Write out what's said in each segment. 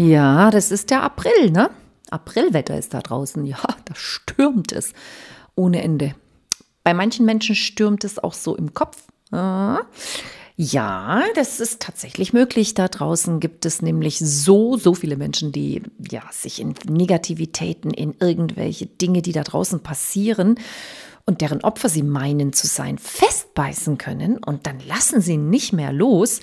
Ja, das ist der April, ne? Aprilwetter ist da draußen. Ja, da stürmt es ohne Ende. Bei manchen Menschen stürmt es auch so im Kopf. Ja, das ist tatsächlich möglich. Da draußen gibt es nämlich so, so viele Menschen, die ja sich in Negativitäten, in irgendwelche Dinge, die da draußen passieren und deren Opfer sie meinen zu sein, festbeißen können und dann lassen sie nicht mehr los.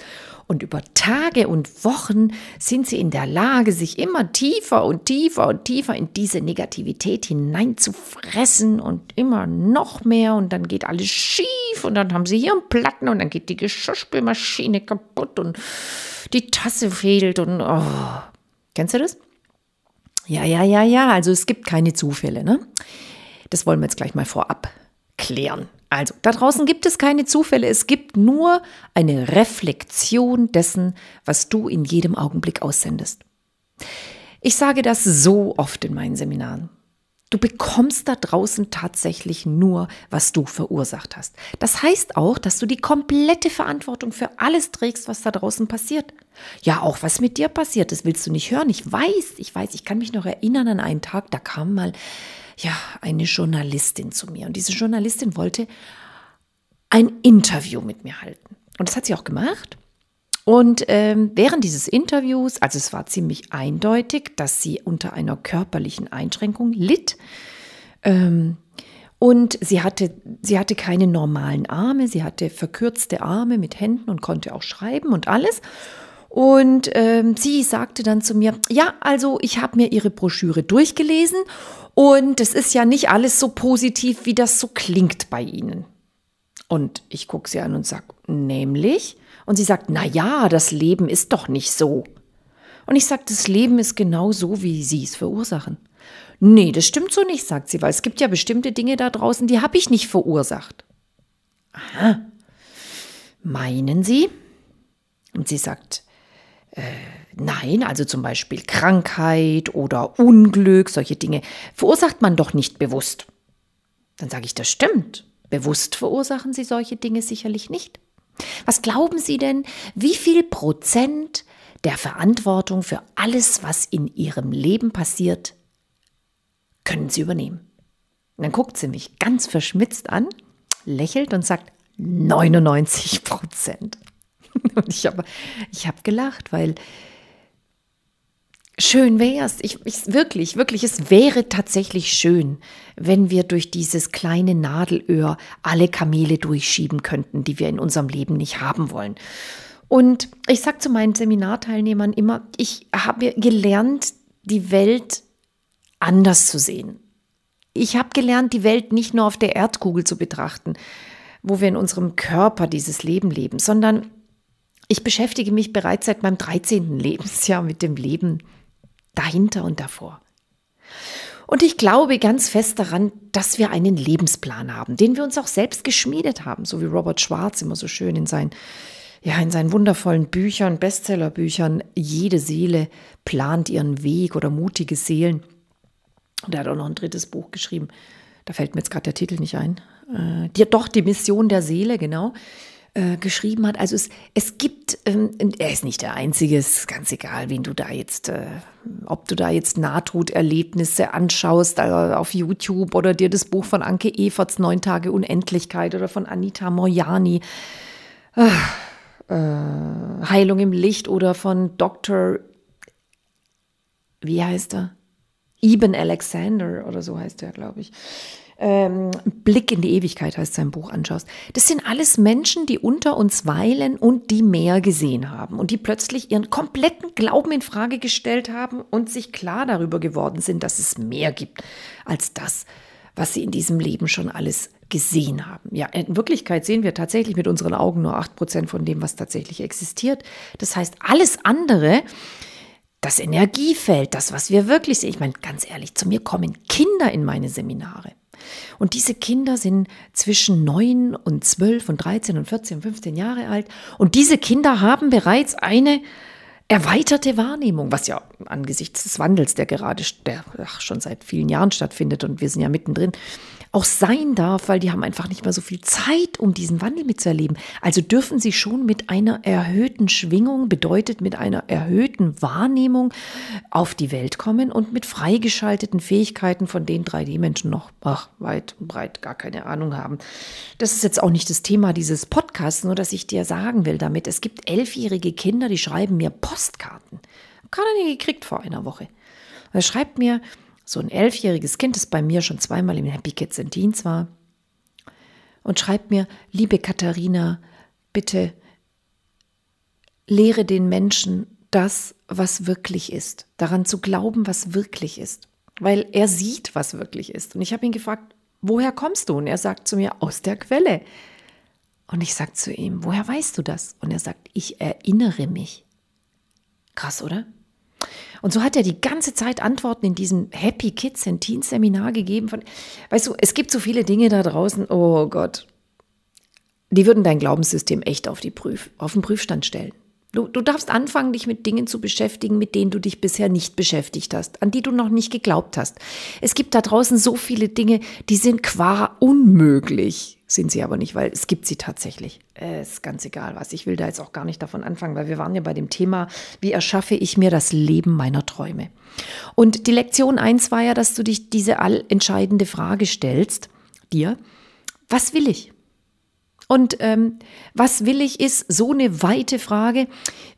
Und über Tage und Wochen sind sie in der Lage, sich immer tiefer und tiefer und tiefer in diese Negativität hineinzufressen und immer noch mehr. Und dann geht alles schief und dann haben sie hier einen Platten und dann geht die Geschirrspülmaschine kaputt und die Tasse fehlt und oh. Kennst du das? Ja, ja, ja, ja. Also es gibt keine Zufälle, ne? Das wollen wir jetzt gleich mal vorab klären. Also, da draußen gibt es keine Zufälle, es gibt nur eine Reflexion dessen, was du in jedem Augenblick aussendest. Ich sage das so oft in meinen Seminaren. Du bekommst da draußen tatsächlich nur, was du verursacht hast. Das heißt auch, dass du die komplette Verantwortung für alles trägst, was da draußen passiert. Ja, auch was mit dir passiert, das willst du nicht hören. Ich weiß, ich weiß, ich kann mich noch erinnern an einen Tag, da kam mal ja, eine Journalistin zu mir. Und diese Journalistin wollte ein Interview mit mir halten. Und das hat sie auch gemacht. Und ähm, während dieses Interviews, also es war ziemlich eindeutig, dass sie unter einer körperlichen Einschränkung litt. Ähm, und sie hatte, sie hatte keine normalen Arme, sie hatte verkürzte Arme mit Händen und konnte auch schreiben und alles. Und ähm, sie sagte dann zu mir, ja, also ich habe mir ihre Broschüre durchgelesen und es ist ja nicht alles so positiv, wie das so klingt bei Ihnen. Und ich gucke sie an und sage, nämlich? Und sie sagt, na ja, das Leben ist doch nicht so. Und ich sage, das Leben ist genau so, wie Sie es verursachen. Nee, das stimmt so nicht, sagt sie, weil es gibt ja bestimmte Dinge da draußen, die habe ich nicht verursacht. Aha. Meinen Sie? Und sie sagt, äh, nein, also zum Beispiel Krankheit oder Unglück, solche Dinge, verursacht man doch nicht bewusst. Dann sage ich, das stimmt. Bewusst verursachen Sie solche Dinge sicherlich nicht. Was glauben Sie denn, wie viel Prozent der Verantwortung für alles, was in Ihrem Leben passiert, können Sie übernehmen? Und dann guckt sie mich ganz verschmitzt an, lächelt und sagt 99 Prozent. Und ich habe ich hab gelacht, weil schön wäre es. Ich, ich, wirklich, wirklich, es wäre tatsächlich schön, wenn wir durch dieses kleine Nadelöhr alle Kamele durchschieben könnten, die wir in unserem Leben nicht haben wollen. Und ich sage zu meinen Seminarteilnehmern immer, ich habe gelernt, die Welt anders zu sehen. Ich habe gelernt, die Welt nicht nur auf der Erdkugel zu betrachten, wo wir in unserem Körper dieses Leben leben, sondern ich beschäftige mich bereits seit meinem 13. Lebensjahr mit dem Leben dahinter und davor. Und ich glaube ganz fest daran, dass wir einen Lebensplan haben, den wir uns auch selbst geschmiedet haben, so wie Robert Schwarz immer so schön in seinen, ja, in seinen wundervollen Büchern, Bestsellerbüchern, jede Seele plant ihren Weg oder mutige Seelen. Und er hat auch noch ein drittes Buch geschrieben. Da fällt mir jetzt gerade der Titel nicht ein. Äh, die, doch, die Mission der Seele, genau. Äh, geschrieben hat. Also es, es gibt, ähm, er ist nicht der Einzige, es ist ganz egal, wen du da jetzt, äh, ob du da jetzt Nahtoderlebnisse anschaust äh, auf YouTube oder dir das Buch von Anke Everts Neun Tage Unendlichkeit oder von Anita Moriani, äh, Heilung im Licht oder von Dr. Wie heißt er? Eben Alexander oder so heißt er, glaube ich ähm, Blick in die Ewigkeit heißt sein Buch anschaust. Das sind alles Menschen, die unter uns weilen und die mehr gesehen haben und die plötzlich ihren kompletten Glauben in Frage gestellt haben und sich klar darüber geworden sind, dass es mehr gibt als das, was sie in diesem Leben schon alles gesehen haben. Ja, in Wirklichkeit sehen wir tatsächlich mit unseren Augen nur acht Prozent von dem, was tatsächlich existiert. Das heißt, alles andere das Energiefeld, das, was wir wirklich sehen. Ich meine, ganz ehrlich, zu mir kommen Kinder in meine Seminare. Und diese Kinder sind zwischen 9 und 12 und 13 und 14 und 15 Jahre alt. Und diese Kinder haben bereits eine erweiterte Wahrnehmung, was ja angesichts des Wandels, der gerade der, ach, schon seit vielen Jahren stattfindet und wir sind ja mittendrin, auch sein darf, weil die haben einfach nicht mehr so viel Zeit, um diesen Wandel mitzuerleben. Also dürfen sie schon mit einer erhöhten Schwingung, bedeutet mit einer erhöhten Wahrnehmung auf die Welt kommen und mit freigeschalteten Fähigkeiten, von denen 3D-Menschen noch ach, weit und breit gar keine Ahnung haben. Das ist jetzt auch nicht das Thema dieses Podcasts, nur dass ich dir sagen will damit, es gibt elfjährige Kinder, die schreiben mir Postkarten. Gerade gekriegt vor einer Woche. Er schreibt mir, so ein elfjähriges Kind, das bei mir schon zweimal im Happy Kids in Teens war, und schreibt mir, liebe Katharina, bitte lehre den Menschen das, was wirklich ist, daran zu glauben, was wirklich ist, weil er sieht, was wirklich ist. Und ich habe ihn gefragt, woher kommst du? Und er sagt zu mir, aus der Quelle. Und ich sage zu ihm, woher weißt du das? Und er sagt, ich erinnere mich. Krass, oder? Und so hat er die ganze Zeit Antworten in diesem Happy Kids and Teens Seminar gegeben. Von, weißt du, es gibt so viele Dinge da draußen, oh Gott, die würden dein Glaubenssystem echt auf, die Prüf, auf den Prüfstand stellen. Du, du darfst anfangen, dich mit Dingen zu beschäftigen, mit denen du dich bisher nicht beschäftigt hast, an die du noch nicht geglaubt hast. Es gibt da draußen so viele Dinge, die sind qua unmöglich sind sie aber nicht, weil es gibt sie tatsächlich. Äh, ist ganz egal was. Ich will da jetzt auch gar nicht davon anfangen, weil wir waren ja bei dem Thema, wie erschaffe ich mir das Leben meiner Träume. Und die Lektion 1 war ja, dass du dich diese allentscheidende Frage stellst, dir, was will ich? Und ähm, was will ich ist so eine weite Frage,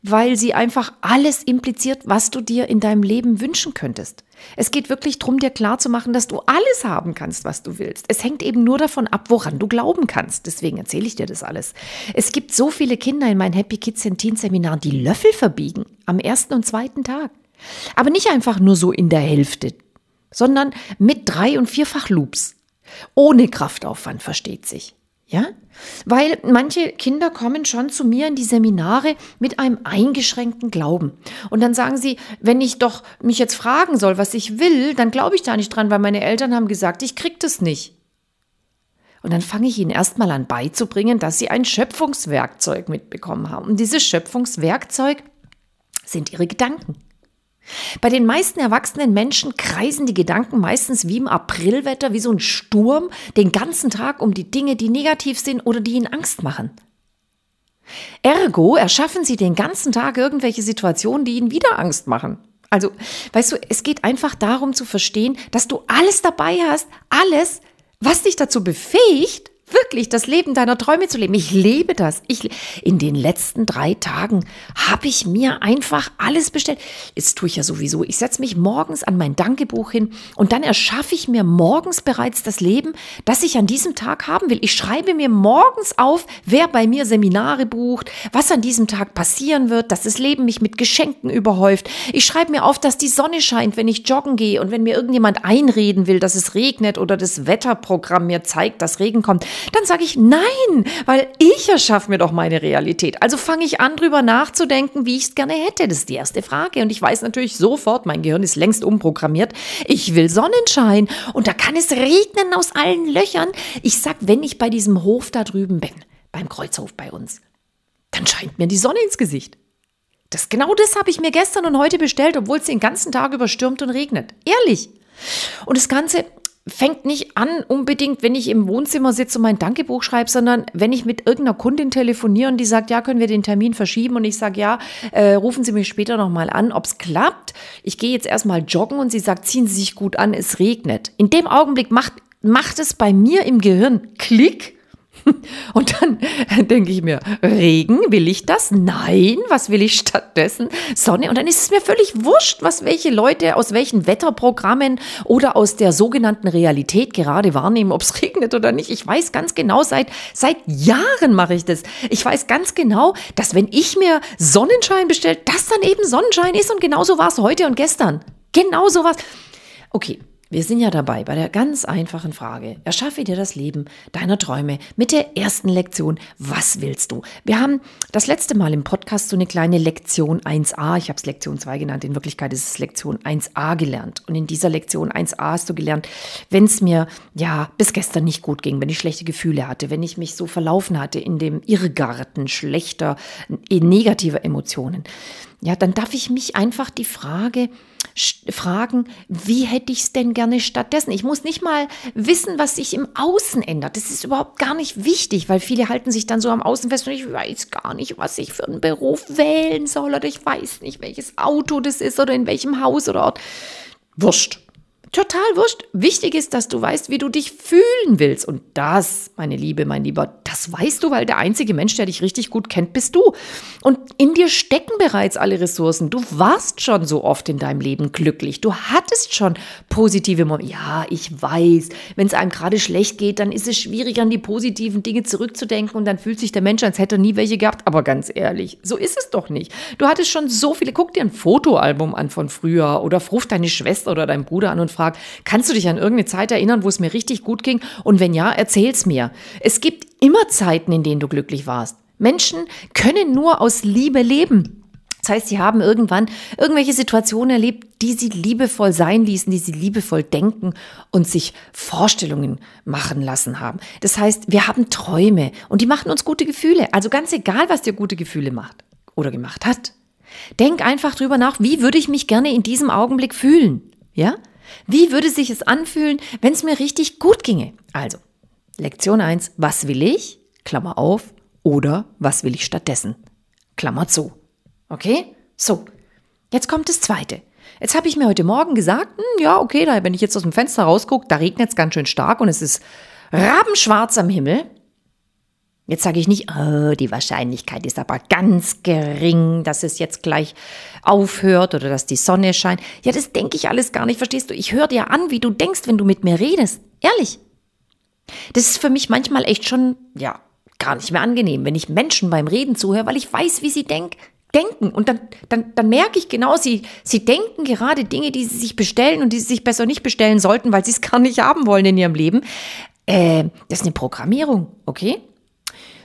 weil sie einfach alles impliziert, was du dir in deinem Leben wünschen könntest. Es geht wirklich darum, dir klarzumachen, dass du alles haben kannst, was du willst. Es hängt eben nur davon ab, woran du glauben kannst. Deswegen erzähle ich dir das alles. Es gibt so viele Kinder in meinen Happy Kids and Teen Seminaren, die Löffel verbiegen am ersten und zweiten Tag. Aber nicht einfach nur so in der Hälfte, sondern mit drei- und vierfach Loops. Ohne Kraftaufwand, versteht sich. Ja? Weil manche Kinder kommen schon zu mir in die Seminare mit einem eingeschränkten Glauben. Und dann sagen sie, wenn ich doch mich jetzt fragen soll, was ich will, dann glaube ich da nicht dran, weil meine Eltern haben gesagt, ich krieg das nicht. Und dann fange ich ihnen erstmal an beizubringen, dass sie ein Schöpfungswerkzeug mitbekommen haben. Und dieses Schöpfungswerkzeug sind ihre Gedanken. Bei den meisten erwachsenen Menschen kreisen die Gedanken meistens wie im Aprilwetter, wie so ein Sturm, den ganzen Tag um die Dinge, die negativ sind oder die ihnen Angst machen. Ergo erschaffen sie den ganzen Tag irgendwelche Situationen, die ihnen wieder Angst machen. Also, weißt du, es geht einfach darum zu verstehen, dass du alles dabei hast, alles, was dich dazu befähigt, wirklich das Leben deiner Träume zu leben. Ich lebe das. Ich, in den letzten drei Tagen habe ich mir einfach alles bestellt. Jetzt tue ich ja sowieso. Ich setze mich morgens an mein Dankebuch hin und dann erschaffe ich mir morgens bereits das Leben, das ich an diesem Tag haben will. Ich schreibe mir morgens auf, wer bei mir Seminare bucht, was an diesem Tag passieren wird, dass das Leben mich mit Geschenken überhäuft. Ich schreibe mir auf, dass die Sonne scheint, wenn ich joggen gehe und wenn mir irgendjemand einreden will, dass es regnet oder das Wetterprogramm mir zeigt, dass Regen kommt dann sage ich nein, weil ich erschaffe mir doch meine Realität. Also fange ich an, drüber nachzudenken, wie ich es gerne hätte. Das ist die erste Frage. Und ich weiß natürlich sofort, mein Gehirn ist längst umprogrammiert. Ich will Sonnenschein. Und da kann es regnen aus allen Löchern. Ich sag, wenn ich bei diesem Hof da drüben bin, beim Kreuzhof bei uns, dann scheint mir die Sonne ins Gesicht. Das, genau das habe ich mir gestern und heute bestellt, obwohl es den ganzen Tag über stürmt und regnet. Ehrlich. Und das Ganze, fängt nicht an unbedingt, wenn ich im Wohnzimmer sitze und mein Dankebuch schreibe, sondern wenn ich mit irgendeiner Kundin telefoniere und die sagt, ja, können wir den Termin verschieben und ich sage, ja, äh, rufen Sie mich später nochmal an, ob es klappt. Ich gehe jetzt erstmal joggen und sie sagt, ziehen Sie sich gut an, es regnet. In dem Augenblick macht, macht es bei mir im Gehirn Klick und dann denke ich mir, Regen, will ich das? Nein, was will ich stattdessen? Sonne. Und dann ist es mir völlig wurscht, was welche Leute aus welchen Wetterprogrammen oder aus der sogenannten Realität gerade wahrnehmen, ob es regnet oder nicht. Ich weiß ganz genau, seit, seit Jahren mache ich das. Ich weiß ganz genau, dass wenn ich mir Sonnenschein bestelle, das dann eben Sonnenschein ist. Und genauso war es heute und gestern. Genauso war es. Okay, Wir sind ja dabei bei der ganz einfachen Frage. Erschaffe dir das Leben deiner Träume mit der ersten Lektion. Was willst du? Wir haben das letzte Mal im Podcast so eine kleine Lektion 1a, ich habe es Lektion 2 genannt, in Wirklichkeit ist es Lektion 1a gelernt. Und in dieser Lektion 1a hast du gelernt, wenn es mir ja bis gestern nicht gut ging, wenn ich schlechte Gefühle hatte, wenn ich mich so verlaufen hatte in dem Irrgarten schlechter, negativer Emotionen, ja, dann darf ich mich einfach die Frage fragen, wie hätte ich es denn gerne stattdessen? Ich muss nicht mal wissen, was sich im Außen ändert. Das ist überhaupt gar nicht wichtig, weil viele halten sich dann so am Außen fest und ich weiß gar nicht, was ich für einen Beruf wählen soll oder ich weiß nicht, welches Auto das ist oder in welchem Haus oder Ort. Wurscht. Total wurscht. Wichtig ist, dass du weißt, wie du dich fühlen willst. Und das, meine Liebe, mein Lieber, das weißt du, weil der einzige Mensch, der dich richtig gut kennt, bist du. Und in dir stecken bereits alle Ressourcen. Du warst schon so oft in deinem Leben glücklich. Du hattest schon positive Momente. Ja, ich weiß, wenn es einem gerade schlecht geht, dann ist es schwierig, an die positiven Dinge zurückzudenken und dann fühlt sich der Mensch, als hätte er nie welche gehabt. Aber ganz ehrlich, so ist es doch nicht. Du hattest schon so viele. Guck dir ein Fotoalbum an von früher oder ruf deine Schwester oder deinen Bruder an und frag, kannst du dich an irgendeine Zeit erinnern, wo es mir richtig gut ging? Und wenn ja, erzähl's mir. Es gibt immer Zeiten, in denen du glücklich warst. Menschen können nur aus Liebe leben. Das heißt, sie haben irgendwann irgendwelche Situationen erlebt, die sie liebevoll sein ließen, die sie liebevoll denken und sich Vorstellungen machen lassen haben. Das heißt, wir haben Träume und die machen uns gute Gefühle. Also ganz egal, was dir gute Gefühle macht oder gemacht hat. Denk einfach drüber nach, wie würde ich mich gerne in diesem Augenblick fühlen? Ja? Wie würde sich es anfühlen, wenn es mir richtig gut ginge? Also, Lektion 1, was will ich? Klammer auf. Oder was will ich stattdessen? Klammer zu. Okay? So, jetzt kommt das zweite. Jetzt habe ich mir heute Morgen gesagt, hm, ja, okay, da, wenn ich jetzt aus dem Fenster rausgucke, da regnet es ganz schön stark und es ist rabenschwarz am Himmel. Jetzt sage ich nicht, oh, die Wahrscheinlichkeit ist aber ganz gering, dass es jetzt gleich aufhört oder dass die Sonne scheint. Ja, das denke ich alles gar nicht, verstehst du? Ich höre dir an, wie du denkst, wenn du mit mir redest. Ehrlich. Das ist für mich manchmal echt schon, ja, gar nicht mehr angenehm, wenn ich Menschen beim Reden zuhöre, weil ich weiß, wie sie denk, denken. Und dann, dann, dann merke ich genau, sie, sie denken gerade Dinge, die sie sich bestellen und die sie sich besser nicht bestellen sollten, weil sie es gar nicht haben wollen in ihrem Leben. Äh, das ist eine Programmierung, okay?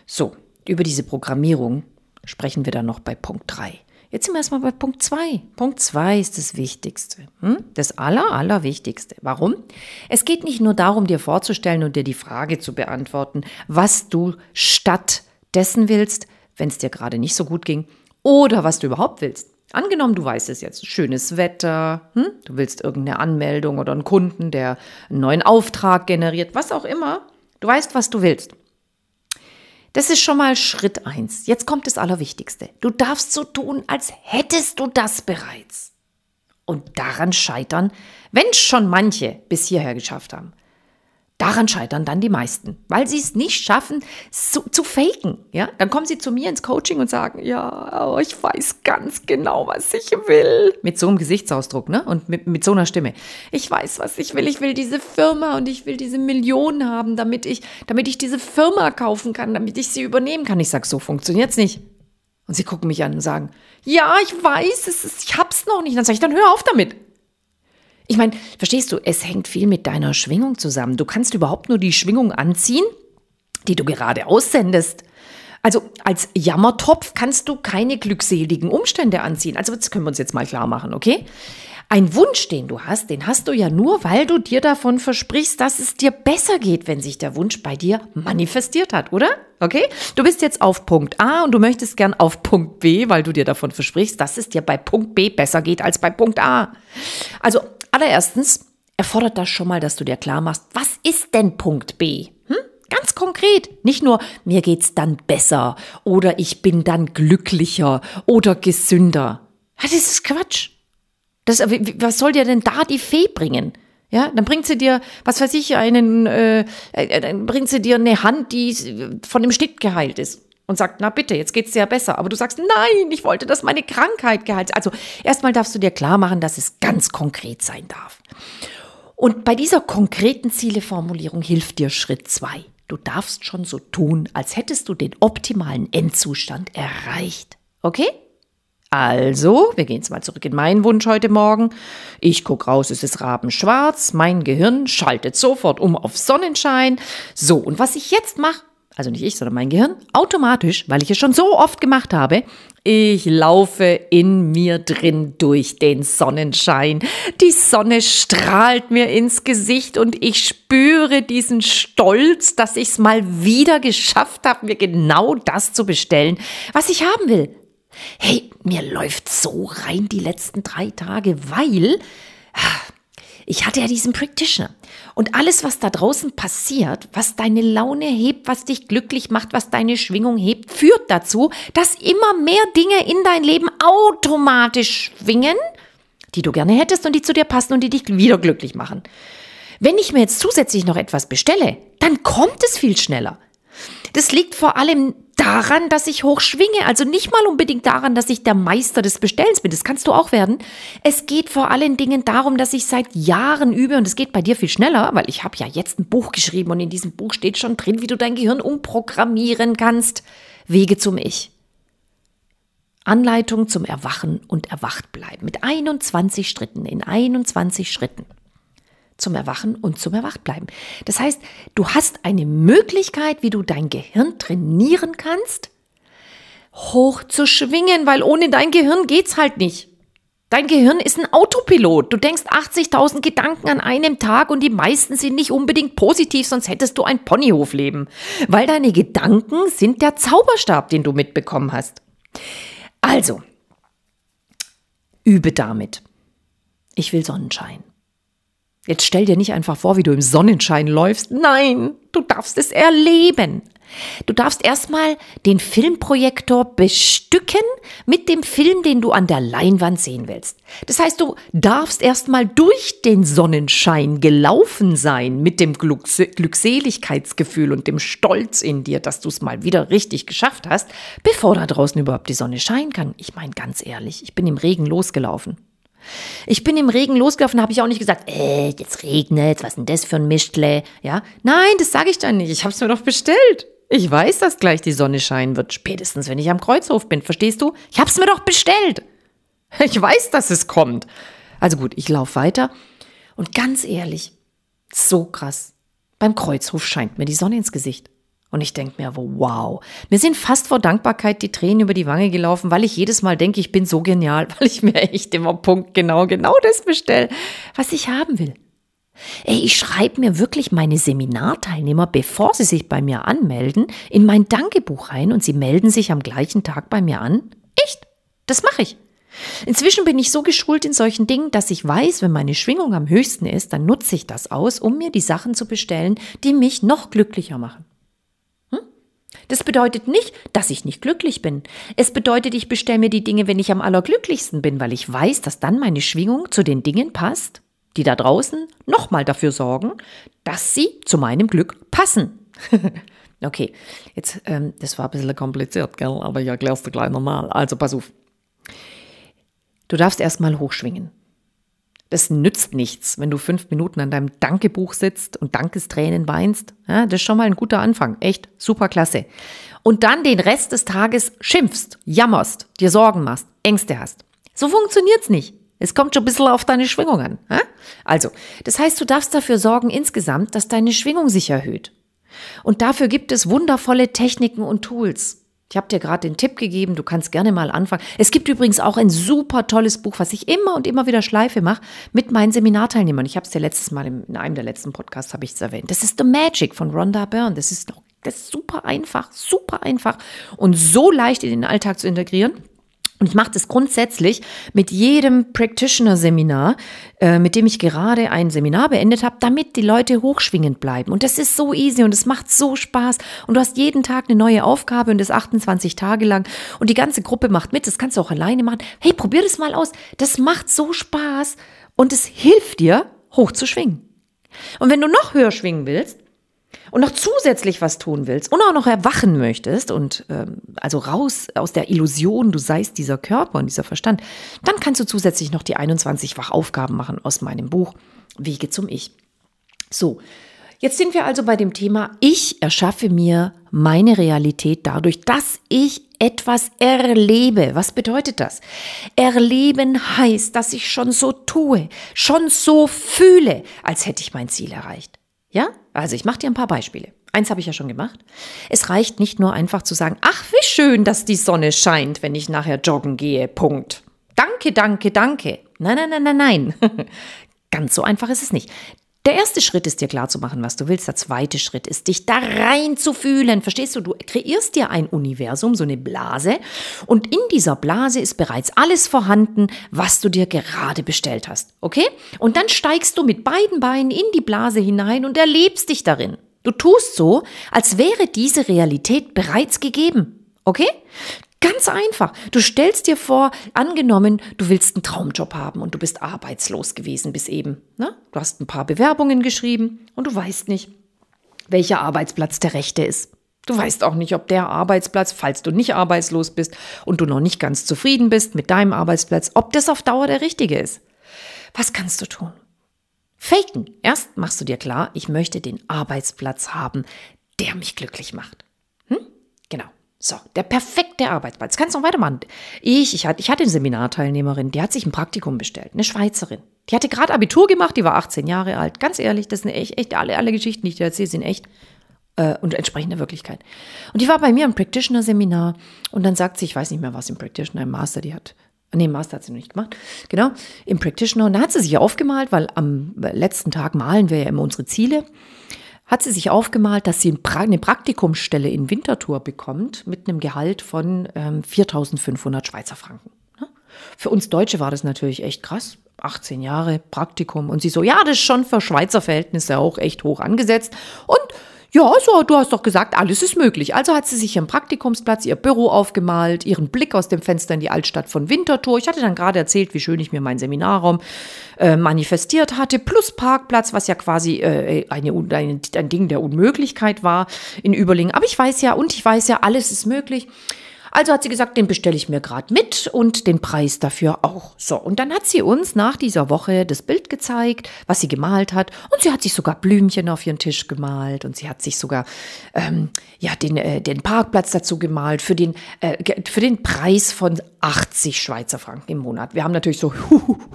So, über diese Programmierung sprechen wir dann noch bei Punkt 3. Jetzt sind wir erstmal bei Punkt 2. Punkt 2 ist das Wichtigste. Hm? Das Aller, Allerwichtigste. Warum? Es geht nicht nur darum, dir vorzustellen und dir die Frage zu beantworten, was du stattdessen willst, wenn es dir gerade nicht so gut ging, oder was du überhaupt willst. Angenommen, du weißt es jetzt, schönes Wetter, hm? du willst irgendeine Anmeldung oder einen Kunden, der einen neuen Auftrag generiert, was auch immer. Du weißt, was du willst. Das ist schon mal Schritt eins. Jetzt kommt das Allerwichtigste. Du darfst so tun, als hättest du das bereits. Und daran scheitern, wenn schon manche bis hierher geschafft haben. Daran scheitern dann die meisten, weil sie es nicht schaffen, zu, zu faken. Ja? Dann kommen sie zu mir ins Coaching und sagen, ja, oh, ich weiß ganz genau, was ich will. Mit so einem Gesichtsausdruck ne? und mit, mit so einer Stimme. Ich weiß, was ich will. Ich will diese Firma und ich will diese Millionen haben, damit ich, damit ich diese Firma kaufen kann, damit ich sie übernehmen kann. Ich sage, so funktioniert es nicht. Und sie gucken mich an und sagen, ja, ich weiß, es ist, ich hab's noch nicht. Dann sage ich, dann hör auf damit. Ich meine, verstehst du, es hängt viel mit deiner Schwingung zusammen. Du kannst überhaupt nur die Schwingung anziehen, die du gerade aussendest. Also als Jammertopf kannst du keine glückseligen Umstände anziehen. Also das können wir uns jetzt mal klar machen, okay? Ein Wunsch, den du hast, den hast du ja nur, weil du dir davon versprichst, dass es dir besser geht, wenn sich der Wunsch bei dir manifestiert hat, oder? Okay? Du bist jetzt auf Punkt A und du möchtest gern auf Punkt B, weil du dir davon versprichst, dass es dir bei Punkt B besser geht als bei Punkt A. Also Allererstens erfordert das schon mal, dass du dir klar machst, was ist denn Punkt B? Hm? Ganz konkret. Nicht nur, mir geht's dann besser oder ich bin dann glücklicher oder gesünder. Ja, das ist Quatsch. Das, was soll dir denn da die Fee bringen? Ja, dann bringt sie dir, was weiß ich, einen, äh, äh dann bringt sie dir eine Hand, die von dem Schnitt geheilt ist und sagt, na bitte, jetzt geht's dir ja besser. Aber du sagst, nein, ich wollte, dass meine Krankheit geheilt Also erstmal darfst du dir klar machen, dass es ganz konkret sein darf. Und bei dieser konkreten Zieleformulierung hilft dir Schritt zwei. Du darfst schon so tun, als hättest du den optimalen Endzustand erreicht. Okay? Also, wir gehen jetzt mal zurück in meinen Wunsch heute Morgen. Ich gucke raus, es ist rabenschwarz. Mein Gehirn schaltet sofort um auf Sonnenschein. So, und was ich jetzt mache, also nicht ich, sondern mein Gehirn, automatisch, weil ich es schon so oft gemacht habe, ich laufe in mir drin durch den Sonnenschein. Die Sonne strahlt mir ins Gesicht und ich spüre diesen Stolz, dass ich es mal wieder geschafft habe, mir genau das zu bestellen, was ich haben will. Hey, mir läuft so rein die letzten drei Tage, weil ich hatte ja diesen Practitioner. Und alles, was da draußen passiert, was deine Laune hebt, was dich glücklich macht, was deine Schwingung hebt, führt dazu, dass immer mehr Dinge in dein Leben automatisch schwingen, die du gerne hättest und die zu dir passen und die dich wieder glücklich machen. Wenn ich mir jetzt zusätzlich noch etwas bestelle, dann kommt es viel schneller. Das liegt vor allem daran, dass ich hoch schwinge. Also nicht mal unbedingt daran, dass ich der Meister des Bestellens bin. Das kannst du auch werden. Es geht vor allen Dingen darum, dass ich seit Jahren übe und es geht bei dir viel schneller, weil ich habe ja jetzt ein Buch geschrieben und in diesem Buch steht schon drin, wie du dein Gehirn umprogrammieren kannst. Wege zum Ich. Anleitung zum Erwachen und Erwachtbleiben mit 21 Schritten in 21 Schritten zum Erwachen und zum Erwachtbleiben. Das heißt, du hast eine Möglichkeit, wie du dein Gehirn trainieren kannst, hoch zu schwingen, weil ohne dein Gehirn geht's halt nicht. Dein Gehirn ist ein Autopilot. Du denkst 80.000 Gedanken an einem Tag und die meisten sind nicht unbedingt positiv, sonst hättest du ein Ponyhofleben. Weil deine Gedanken sind der Zauberstab, den du mitbekommen hast. Also, übe damit. Ich will Sonnenschein. Jetzt stell dir nicht einfach vor, wie du im Sonnenschein läufst. Nein, du darfst es erleben. Du darfst erstmal den Filmprojektor bestücken mit dem Film, den du an der Leinwand sehen willst. Das heißt, du darfst erstmal durch den Sonnenschein gelaufen sein mit dem Glückseligkeitsgefühl und dem Stolz in dir, dass du es mal wieder richtig geschafft hast, bevor da draußen überhaupt die Sonne scheinen kann. Ich meine ganz ehrlich, ich bin im Regen losgelaufen. Ich bin im Regen losgelaufen, habe ich auch nicht gesagt, äh, jetzt regnet, was denn das für ein Mischtle, ja? Nein, das sage ich dann nicht. Ich habe es mir doch bestellt. Ich weiß, dass gleich die Sonne scheinen wird, spätestens wenn ich am Kreuzhof bin, verstehst du? Ich habe es mir doch bestellt. Ich weiß, dass es kommt. Also gut, ich laufe weiter und ganz ehrlich, so krass. Beim Kreuzhof scheint mir die Sonne ins Gesicht. Und ich denke mir, wow, mir sind fast vor Dankbarkeit die Tränen über die Wange gelaufen, weil ich jedes Mal denke, ich bin so genial, weil ich mir echt immer punktgenau genau das bestelle, was ich haben will. Ey, ich schreibe mir wirklich meine Seminarteilnehmer, bevor sie sich bei mir anmelden, in mein Dankebuch rein und sie melden sich am gleichen Tag bei mir an. Echt? Das mache ich. Inzwischen bin ich so geschult in solchen Dingen, dass ich weiß, wenn meine Schwingung am höchsten ist, dann nutze ich das aus, um mir die Sachen zu bestellen, die mich noch glücklicher machen. Das bedeutet nicht, dass ich nicht glücklich bin. Es bedeutet, ich bestelle mir die Dinge, wenn ich am allerglücklichsten bin, weil ich weiß, dass dann meine Schwingung zu den Dingen passt, die da draußen nochmal dafür sorgen, dass sie zu meinem Glück passen. okay, jetzt, ähm, das war ein bisschen kompliziert, gell? aber ich erkläre es dir gleich nochmal. Also pass auf. Du darfst erstmal hochschwingen. Das nützt nichts, wenn du fünf Minuten an deinem Dankebuch sitzt und Dankestränen weinst. Ja, das ist schon mal ein guter Anfang. Echt super klasse. Und dann den Rest des Tages schimpfst, jammerst, dir Sorgen machst, Ängste hast. So funktioniert's nicht. Es kommt schon ein bisschen auf deine Schwingung an. Ja? Also, das heißt, du darfst dafür sorgen insgesamt, dass deine Schwingung sich erhöht. Und dafür gibt es wundervolle Techniken und Tools. Ich habe dir gerade den Tipp gegeben, du kannst gerne mal anfangen. Es gibt übrigens auch ein super tolles Buch, was ich immer und immer wieder Schleife mache mit meinen Seminarteilnehmern. Ich habe es dir letztes Mal in einem der letzten Podcasts habe ich es erwähnt. Das ist The Magic von Rhonda Byrne. Das ist, das ist super einfach, super einfach und so leicht in den Alltag zu integrieren. Und ich mache das grundsätzlich mit jedem Practitioner-Seminar, äh, mit dem ich gerade ein Seminar beendet habe, damit die Leute hochschwingend bleiben. Und das ist so easy und es macht so Spaß. Und du hast jeden Tag eine neue Aufgabe und das 28 Tage lang. Und die ganze Gruppe macht mit. Das kannst du auch alleine machen. Hey, probier das mal aus. Das macht so Spaß und es hilft dir, hoch zu schwingen. Und wenn du noch höher schwingen willst, und noch zusätzlich was tun willst und auch noch erwachen möchtest und ähm, also raus aus der Illusion, du seist dieser Körper und dieser Verstand, dann kannst du zusätzlich noch die 21 Wachaufgaben machen aus meinem Buch Wege zum Ich. So, jetzt sind wir also bei dem Thema, ich erschaffe mir meine Realität dadurch, dass ich etwas erlebe. Was bedeutet das? Erleben heißt, dass ich schon so tue, schon so fühle, als hätte ich mein Ziel erreicht. Ja? Also ich mache dir ein paar Beispiele. Eins habe ich ja schon gemacht. Es reicht nicht nur einfach zu sagen, ach, wie schön, dass die Sonne scheint, wenn ich nachher joggen gehe. Punkt. Danke, danke, danke. Nein, nein, nein, nein, nein. Ganz so einfach ist es nicht. Der erste Schritt ist dir klar zu machen, was du willst. Der zweite Schritt ist, dich da rein zu fühlen. Verstehst du? Du kreierst dir ein Universum, so eine Blase. Und in dieser Blase ist bereits alles vorhanden, was du dir gerade bestellt hast. Okay? Und dann steigst du mit beiden Beinen in die Blase hinein und erlebst dich darin. Du tust so, als wäre diese Realität bereits gegeben. Okay? Ganz einfach. Du stellst dir vor, angenommen, du willst einen Traumjob haben und du bist arbeitslos gewesen bis eben. Ne? Du hast ein paar Bewerbungen geschrieben und du weißt nicht, welcher Arbeitsplatz der rechte ist. Du weißt auch nicht, ob der Arbeitsplatz, falls du nicht arbeitslos bist und du noch nicht ganz zufrieden bist mit deinem Arbeitsplatz, ob das auf Dauer der richtige ist. Was kannst du tun? Faken. Erst machst du dir klar, ich möchte den Arbeitsplatz haben, der mich glücklich macht. So, der perfekte Arbeitsplatz. Kannst du noch weitermachen? Ich, ich hatte, ich hatte eine Seminarteilnehmerin, die hat sich ein Praktikum bestellt, eine Schweizerin. Die hatte gerade Abitur gemacht, die war 18 Jahre alt. Ganz ehrlich, das sind echt, echt alle, alle Geschichten, die ich dir erzähle, sind echt äh, und entsprechende Wirklichkeit. Und die war bei mir im Practitioner-Seminar und dann sagt sie, ich weiß nicht mehr, was im Practitioner, im Master, die hat Nee, Master hat sie noch nicht gemacht. Genau, im Practitioner. Und da hat sie sich aufgemalt, weil am letzten Tag malen wir ja immer unsere Ziele hat sie sich aufgemalt, dass sie eine Praktikumsstelle in Winterthur bekommt mit einem Gehalt von ähm, 4.500 Schweizer Franken. Ne? Für uns Deutsche war das natürlich echt krass. 18 Jahre Praktikum. Und sie so, ja, das ist schon für Schweizer Verhältnisse auch echt hoch angesetzt. Und ja, so, du hast doch gesagt, alles ist möglich. Also hat sie sich ihren Praktikumsplatz, ihr Büro aufgemalt, ihren Blick aus dem Fenster in die Altstadt von Winterthur. Ich hatte dann gerade erzählt, wie schön ich mir meinen Seminarraum äh, manifestiert hatte, plus Parkplatz, was ja quasi äh, eine, ein, ein Ding der Unmöglichkeit war in Überlingen. Aber ich weiß ja, und ich weiß ja, alles ist möglich. Also hat sie gesagt, den bestelle ich mir gerade mit und den Preis dafür auch. So, und dann hat sie uns nach dieser Woche das Bild gezeigt, was sie gemalt hat. Und sie hat sich sogar Blümchen auf ihren Tisch gemalt und sie hat sich sogar ähm, ja, den, äh, den Parkplatz dazu gemalt für den, äh, für den Preis von 80 Schweizer Franken im Monat. Wir haben natürlich so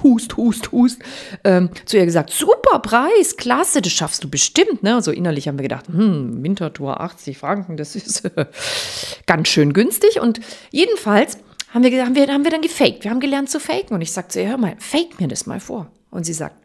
hust, hust, hust ähm, zu ihr gesagt, super Preis, klasse, das schaffst du bestimmt. Ne? So innerlich haben wir gedacht, hm, Wintertour 80 Franken, das ist äh, ganz schön günstig. Und und jedenfalls haben wir, haben, wir, haben wir dann gefaked. Wir haben gelernt zu faken. Und ich sagte zu ihr, hör mal, fake mir das mal vor. Und sie sagt,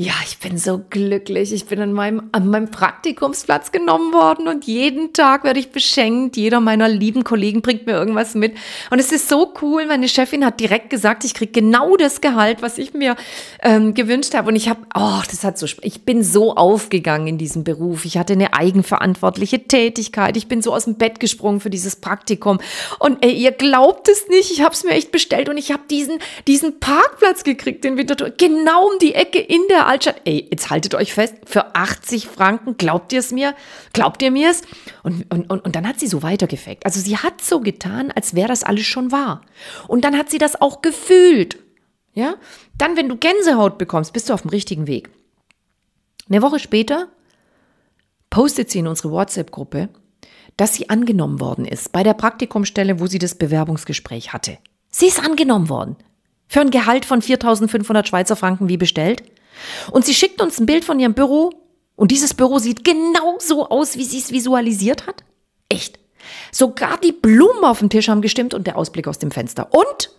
ja, ich bin so glücklich. Ich bin an meinem, an meinem Praktikumsplatz genommen worden und jeden Tag werde ich beschenkt. Jeder meiner lieben Kollegen bringt mir irgendwas mit. Und es ist so cool. Meine Chefin hat direkt gesagt, ich kriege genau das Gehalt, was ich mir ähm, gewünscht habe. Und ich habe, oh, das hat so, ich bin so aufgegangen in diesem Beruf. Ich hatte eine eigenverantwortliche Tätigkeit. Ich bin so aus dem Bett gesprungen für dieses Praktikum. Und ey, ihr glaubt es nicht. Ich habe es mir echt bestellt und ich habe diesen, diesen Parkplatz gekriegt, den Winterthur, genau um die Ecke in der Altstadt, ey, jetzt haltet euch fest, für 80 Franken, glaubt ihr es mir? Glaubt ihr mir es? Und, und, und, und dann hat sie so weitergefakt. Also sie hat so getan, als wäre das alles schon wahr. Und dann hat sie das auch gefühlt. Ja? Dann, wenn du Gänsehaut bekommst, bist du auf dem richtigen Weg. Eine Woche später postet sie in unsere WhatsApp-Gruppe, dass sie angenommen worden ist bei der Praktikumstelle, wo sie das Bewerbungsgespräch hatte. Sie ist angenommen worden. Für ein Gehalt von 4.500 Schweizer Franken wie bestellt. Und sie schickt uns ein Bild von ihrem Büro und dieses Büro sieht genau so aus, wie sie es visualisiert hat. Echt. Sogar die Blumen auf dem Tisch haben gestimmt und der Ausblick aus dem Fenster. Und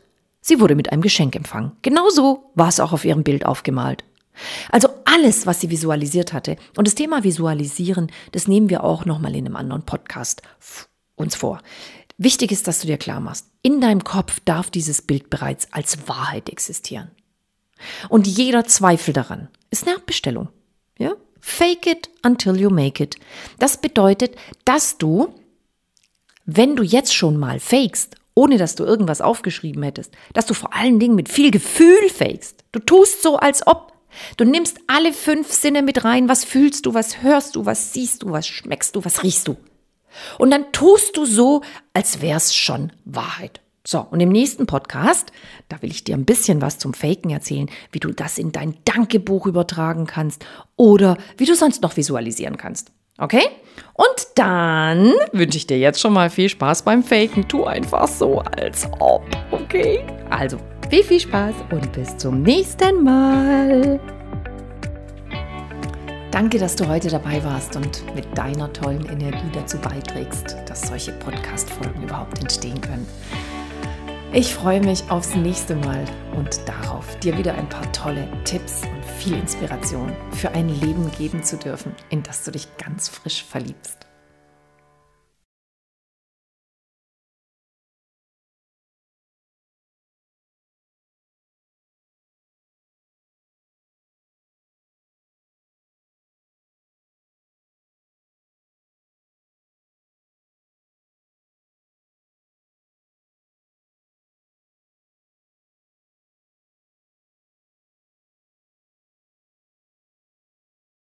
sie wurde mit einem Geschenk empfangen. Genauso war es auch auf ihrem Bild aufgemalt. Also alles, was sie visualisiert hatte. Und das Thema Visualisieren, das nehmen wir auch nochmal in einem anderen Podcast uns vor. Wichtig ist, dass du dir klar machst, in deinem Kopf darf dieses Bild bereits als Wahrheit existieren. Und jeder Zweifel daran ist eine Abbestellung. Ja? Fake it until you make it. Das bedeutet, dass du, wenn du jetzt schon mal fakest, ohne dass du irgendwas aufgeschrieben hättest, dass du vor allen Dingen mit viel Gefühl fakest. Du tust so, als ob. Du nimmst alle fünf Sinne mit rein. Was fühlst du, was hörst du, was siehst du, was schmeckst du, was riechst du. Und dann tust du so, als wär's schon Wahrheit. So, und im nächsten Podcast, da will ich dir ein bisschen was zum Faken erzählen, wie du das in dein Dankebuch übertragen kannst oder wie du sonst noch visualisieren kannst. Okay? Und dann wünsche ich dir jetzt schon mal viel Spaß beim Faken. Tu einfach so, als ob. Okay? Also, viel, viel Spaß und bis zum nächsten Mal. Danke, dass du heute dabei warst und mit deiner tollen Energie dazu beiträgst, dass solche Podcast-Folgen überhaupt entstehen können. Ich freue mich aufs nächste Mal und darauf, dir wieder ein paar tolle Tipps und viel Inspiration für ein Leben geben zu dürfen, in das du dich ganz frisch verliebst.